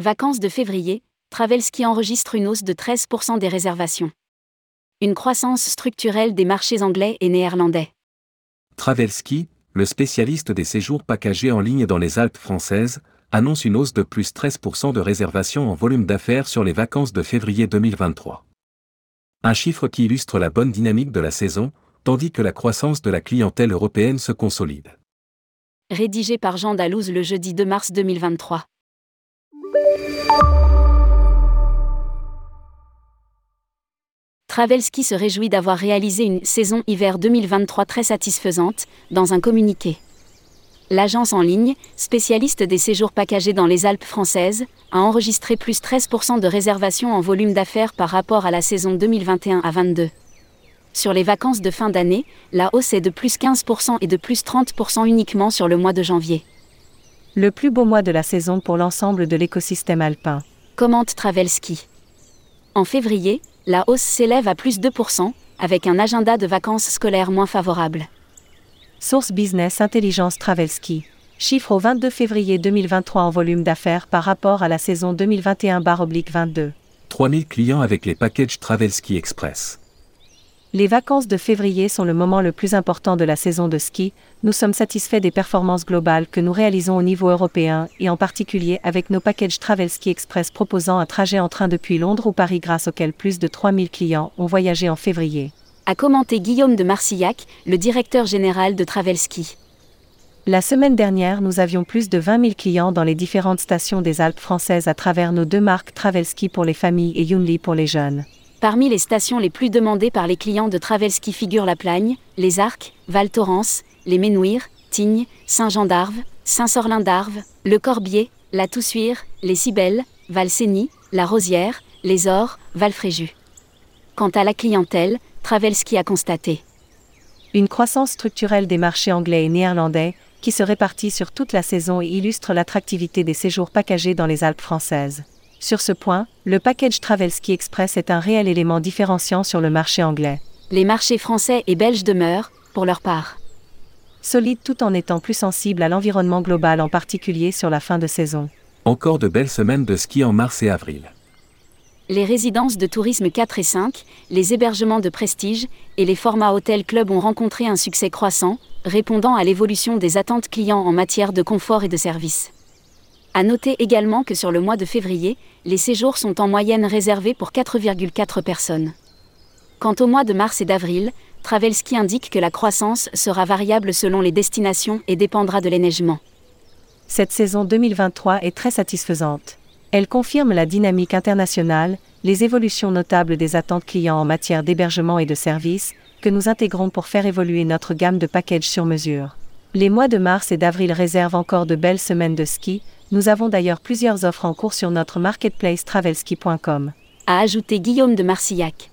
Vacances de février, Travelski enregistre une hausse de 13% des réservations. Une croissance structurelle des marchés anglais et néerlandais. Travelski, le spécialiste des séjours packagés en ligne dans les Alpes françaises, annonce une hausse de plus 13% de réservations en volume d'affaires sur les vacances de février 2023. Un chiffre qui illustre la bonne dynamique de la saison, tandis que la croissance de la clientèle européenne se consolide. Rédigé par Jean Dalouse le jeudi 2 mars 2023. Travelski se réjouit d'avoir réalisé une saison hiver 2023 très satisfaisante, dans un communiqué. L'agence en ligne, spécialiste des séjours packagés dans les Alpes françaises, a enregistré plus 13% de réservations en volume d'affaires par rapport à la saison 2021 à 22. Sur les vacances de fin d'année, la hausse est de plus 15% et de plus 30% uniquement sur le mois de janvier. Le plus beau mois de la saison pour l'ensemble de l'écosystème alpin. Commente Travelski. En février, la hausse s'élève à plus 2%, avec un agenda de vacances scolaires moins favorable. Source Business Intelligence Travelski. Chiffre au 22 février 2023 en volume d'affaires par rapport à la saison 2021-22. 3000 clients avec les packages Travelski Express. Les vacances de février sont le moment le plus important de la saison de ski. Nous sommes satisfaits des performances globales que nous réalisons au niveau européen et en particulier avec nos packages Travel Ski Express proposant un trajet en train depuis Londres ou Paris grâce auquel plus de 3000 clients ont voyagé en février. A commenté Guillaume de Marcillac, le directeur général de Travel Ski. La semaine dernière, nous avions plus de 20 000 clients dans les différentes stations des Alpes françaises à travers nos deux marques Travel Ski pour les familles et Yunli pour les jeunes. Parmi les stations les plus demandées par les clients de Travelski figurent la Plagne, les Arcs, Val Thorens, les Ménouires, Tignes, Saint-Jean d'Arve, Saint-Sorlin d'Arve, Le Corbier, la Toussuire, les Cibelles, Val-Sény, la Rosière, les Ors, Val-Fréjus. Quant à la clientèle, Travelski a constaté une croissance structurelle des marchés anglais et néerlandais, qui se répartit sur toute la saison et illustre l'attractivité des séjours packagés dans les Alpes françaises. Sur ce point, le package Travelski Express est un réel élément différenciant sur le marché anglais. Les marchés français et belges demeurent, pour leur part, solides tout en étant plus sensibles à l'environnement global en particulier sur la fin de saison. Encore de belles semaines de ski en mars et avril. Les résidences de tourisme 4 et 5, les hébergements de prestige et les formats hôtel-club ont rencontré un succès croissant, répondant à l'évolution des attentes clients en matière de confort et de service. À noter également que sur le mois de février, les séjours sont en moyenne réservés pour 4,4 personnes. Quant au mois de mars et d'avril, Travelski indique que la croissance sera variable selon les destinations et dépendra de l'éneigement. Cette saison 2023 est très satisfaisante. Elle confirme la dynamique internationale, les évolutions notables des attentes clients en matière d'hébergement et de services, que nous intégrons pour faire évoluer notre gamme de packages sur mesure. Les mois de mars et d'avril réservent encore de belles semaines de ski, nous avons d'ailleurs plusieurs offres en cours sur notre marketplace travelski.com. A ajouté Guillaume de Marcillac.